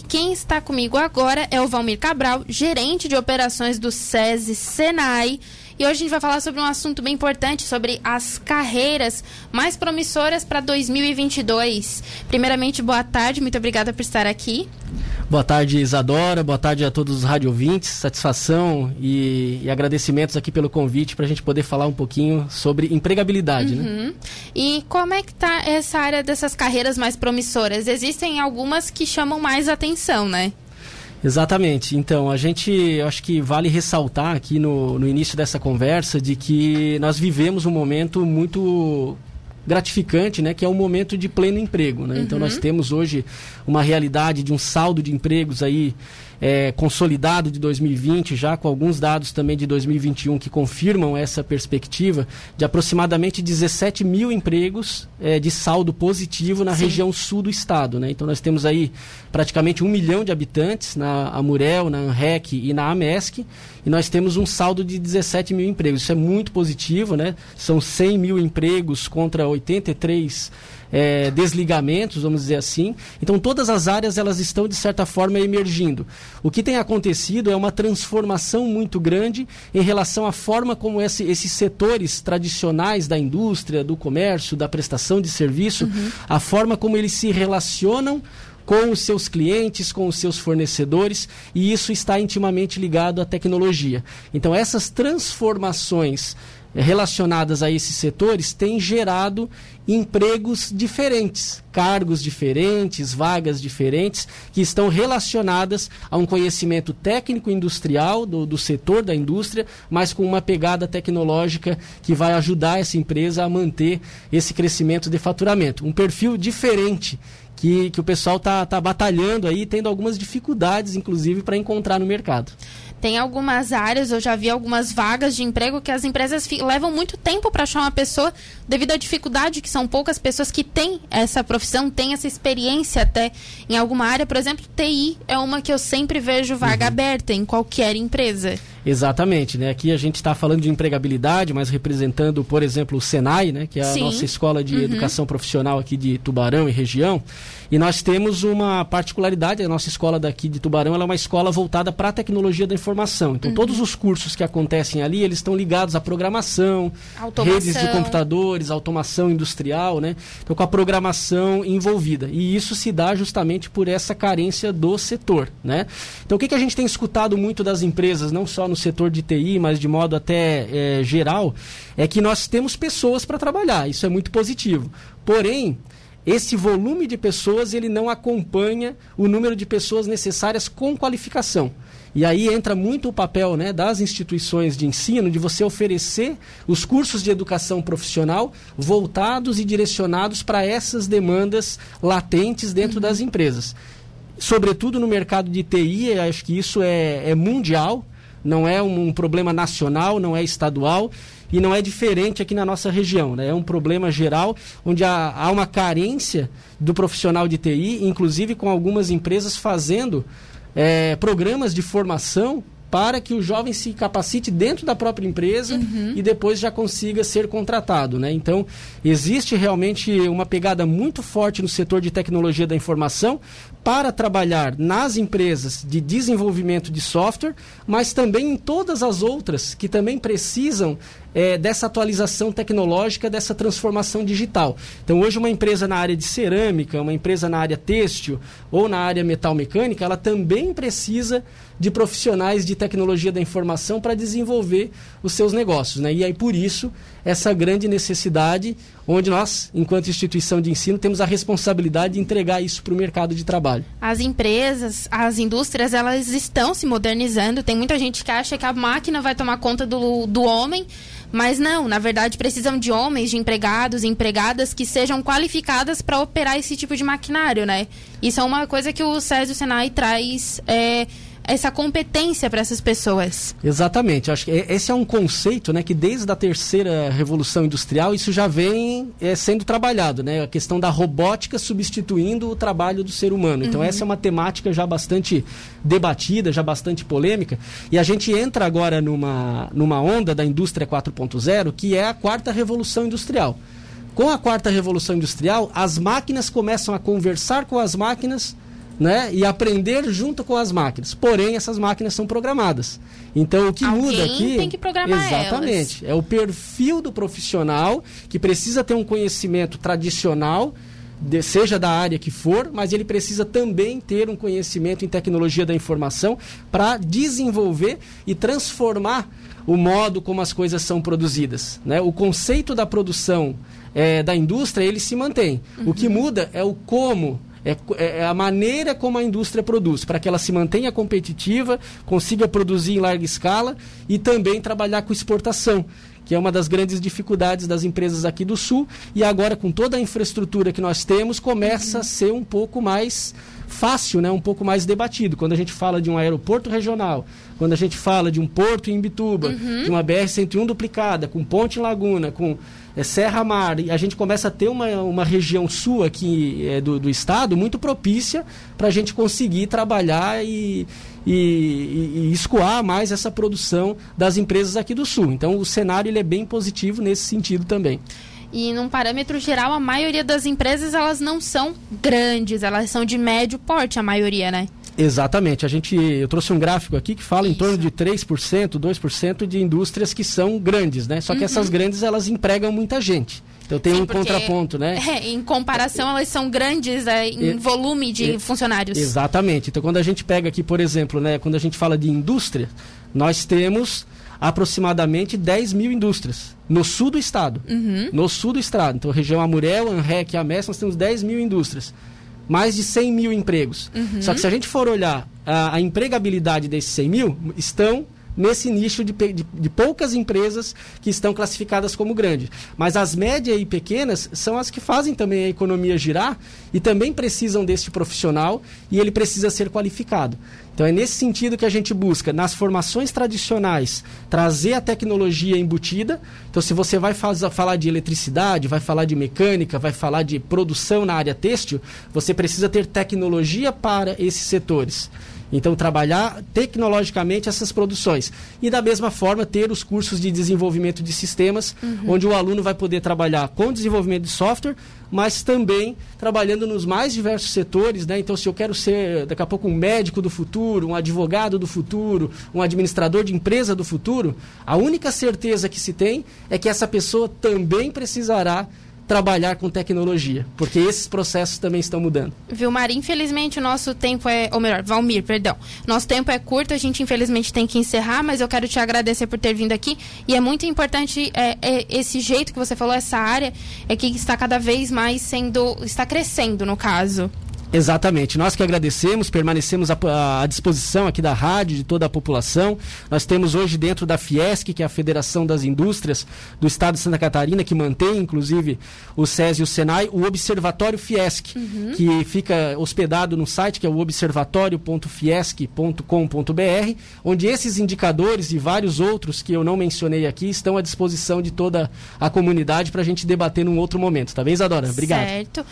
E quem está comigo agora é o Valmir Cabral, gerente de operações do SESI Senai. E hoje a gente vai falar sobre um assunto bem importante, sobre as carreiras mais promissoras para 2022. Primeiramente, boa tarde, muito obrigada por estar aqui. Boa tarde, Isadora. Boa tarde a todos os rádio ouvintes. Satisfação e, e agradecimentos aqui pelo convite para a gente poder falar um pouquinho sobre empregabilidade. Né? Uhum. Né? E como é que está essa área dessas carreiras mais promissoras? Existem algumas que chamam mais atenção, né? Exatamente. Então, a gente, eu acho que vale ressaltar aqui no, no início dessa conversa de que nós vivemos um momento muito gratificante, né, que é um momento de pleno emprego, né? Uhum. Então nós uhum. temos hoje uma realidade de um saldo de empregos aí é, consolidado de 2020, já com alguns dados também de 2021 que confirmam essa perspectiva de aproximadamente 17 mil empregos é, de saldo positivo na Sim. região sul do estado. Né? Então nós temos aí praticamente um milhão de habitantes na Amurel, na ANREC e na AMESC, e nós temos um saldo de 17 mil empregos. Isso é muito positivo, né? São 100 mil empregos contra 83 é, desligamentos, vamos dizer assim. Então todas as áreas elas estão de certa forma emergindo. O que tem acontecido é uma transformação muito grande em relação à forma como esse, esses setores tradicionais da indústria, do comércio, da prestação de serviço, uhum. a forma como eles se relacionam com os seus clientes, com os seus fornecedores, e isso está intimamente ligado à tecnologia. Então, essas transformações relacionadas a esses setores têm gerado empregos diferentes, cargos diferentes, vagas diferentes, que estão relacionadas a um conhecimento técnico industrial do, do setor da indústria, mas com uma pegada tecnológica que vai ajudar essa empresa a manter esse crescimento de faturamento. Um perfil diferente que, que o pessoal está tá batalhando aí, tendo algumas dificuldades, inclusive, para encontrar no mercado. Tem algumas áreas, eu já vi algumas vagas de emprego que as empresas levam muito tempo para achar uma pessoa devido à dificuldade que são poucas pessoas que têm essa profissão, têm essa experiência até em alguma área. Por exemplo, TI é uma que eu sempre vejo vaga uhum. aberta em qualquer empresa. Exatamente, né? Aqui a gente está falando de empregabilidade, mas representando, por exemplo, o Senai, né? Que é a Sim. nossa escola de uhum. educação profissional aqui de Tubarão e região. E nós temos uma particularidade, a nossa escola daqui de Tubarão, é uma escola voltada para a tecnologia da informação. Então, uhum. todos os cursos que acontecem ali, eles estão ligados à programação, automação. redes de computadores, automação industrial, né? Então, com a programação envolvida. E isso se dá justamente por essa carência do setor, né? Então, o que, que a gente tem escutado muito das empresas, não só no setor de TI, mas de modo até é, geral, é que nós temos pessoas para trabalhar. Isso é muito positivo. Porém, esse volume de pessoas ele não acompanha o número de pessoas necessárias com qualificação. E aí entra muito o papel né, das instituições de ensino de você oferecer os cursos de educação profissional voltados e direcionados para essas demandas latentes dentro uhum. das empresas. Sobretudo no mercado de TI, acho que isso é, é mundial, não é um, um problema nacional, não é estadual e não é diferente aqui na nossa região. Né? É um problema geral onde há, há uma carência do profissional de TI, inclusive com algumas empresas fazendo é, programas de formação para que o jovem se capacite dentro da própria empresa uhum. e depois já consiga ser contratado. Né? Então, existe realmente uma pegada muito forte no setor de tecnologia da informação para trabalhar nas empresas de desenvolvimento de software, mas também em todas as outras que também precisam é, dessa atualização tecnológica, dessa transformação digital. Então, hoje, uma empresa na área de cerâmica, uma empresa na área têxtil ou na área metal mecânica, ela também precisa de profissionais de tecnologia da informação para desenvolver os seus negócios. Né? E aí, por isso, essa grande necessidade, onde nós, enquanto instituição de ensino, temos a responsabilidade de entregar isso para o mercado de trabalho. As empresas, as indústrias, elas estão se modernizando. Tem muita gente que acha que a máquina vai tomar conta do, do homem mas não, na verdade precisam de homens, de empregados, empregadas que sejam qualificadas para operar esse tipo de maquinário, né? Isso é uma coisa que o SESI e o Senai traz é, essa competência para essas pessoas. Exatamente. Acho que esse é um conceito, né, que desde a terceira revolução industrial isso já vem é, sendo trabalhado, né? A questão da robótica substituindo o trabalho do ser humano. Então uhum. essa é uma temática já bastante debatida, já bastante polêmica. E a gente entra agora numa numa onda da indústria 4.0 que é a quarta revolução industrial. Com a quarta revolução industrial, as máquinas começam a conversar com as máquinas né? E aprender junto com as máquinas. Porém, essas máquinas são programadas. Então, o que Alguém muda aqui. tem que programar Exatamente. Elas. É o perfil do profissional que precisa ter um conhecimento tradicional. De, seja da área que for, mas ele precisa também ter um conhecimento em tecnologia da informação para desenvolver e transformar o modo como as coisas são produzidas. Né? O conceito da produção é, da indústria ele se mantém. Uhum. O que muda é o como é, é, a maneira como a indústria produz, para que ela se mantenha competitiva, consiga produzir em larga escala e também trabalhar com exportação, que é uma das grandes dificuldades das empresas aqui do Sul. E agora, com toda a infraestrutura que nós temos, começa uhum. a ser um pouco mais fácil, né? um pouco mais debatido. Quando a gente fala de um aeroporto regional, quando a gente fala de um porto em Bituba, uhum. de uma BR-101 duplicada, com ponte em Laguna, com é, Serra Mar, e a gente começa a ter uma, uma região sul aqui é, do, do estado muito propícia para a gente conseguir trabalhar e, e, e, escoar mais essa produção das empresas aqui do sul. Então o cenário ele é bem positivo nesse sentido também. E num parâmetro geral, a maioria das empresas elas não são grandes, elas são de médio porte, a maioria, né? Exatamente. A gente, eu trouxe um gráfico aqui que fala Isso. em torno de 3%, 2% de indústrias que são grandes, né? Só que uhum. essas grandes, elas empregam muita gente. Então tem Sim, um contraponto, né? É, em comparação, elas são grandes é, em volume de funcionários. Exatamente. Então quando a gente pega aqui, por exemplo, né, quando a gente fala de indústria, nós temos aproximadamente 10 mil indústrias no sul do estado. Uhum. No sul do estado. Então, região Amurel, Anrec e Amés, nós temos 10 mil indústrias mais de 100 mil empregos. Uhum. Só que se a gente for olhar a, a empregabilidade desses 100 mil, estão nesse nicho de, de, de, poucas empresas que estão classificadas como grandes. Mas as médias e pequenas são as que fazem também a economia girar e também precisam deste profissional e ele precisa ser qualificado. Então é nesse sentido que a gente busca, nas formações tradicionais, trazer a tecnologia embutida. Então, se você vai faz, falar de eletricidade, vai falar de mecânica, vai falar de produção na área têxtil, você precisa ter tecnologia para esses setores. Então, trabalhar tecnologicamente essas produções. E, da mesma forma, ter os cursos de desenvolvimento de sistemas, uhum. onde o aluno vai poder trabalhar com desenvolvimento de software, mas também trabalhando nos mais diversos setores. Né? Então, se eu quero ser, daqui a pouco, um médico do futuro, um advogado do futuro, um administrador de empresa do futuro, a única certeza que se tem é que essa pessoa também precisará trabalhar com tecnologia, porque esses processos também estão mudando. Vilmar, infelizmente o nosso tempo é, ou melhor, Valmir, perdão, nosso tempo é curto, a gente infelizmente tem que encerrar, mas eu quero te agradecer por ter vindo aqui e é muito importante é, é, esse jeito que você falou, essa área é que está cada vez mais sendo, está crescendo no caso. Exatamente. Nós que agradecemos, permanecemos à, à, disposição aqui da rádio, de toda a população. Nós temos hoje dentro da Fiesc, que é a Federação das Indústrias do Estado de Santa Catarina, que mantém, inclusive, o SES e o SENAI, o Observatório Fiesc, uhum. que fica hospedado no site, que é o observatório.fiesc.com.br, onde esses indicadores e vários outros que eu não mencionei aqui estão à disposição de toda a comunidade para a gente debater num outro momento. Tá bem, Isadora? Obrigado. Certo.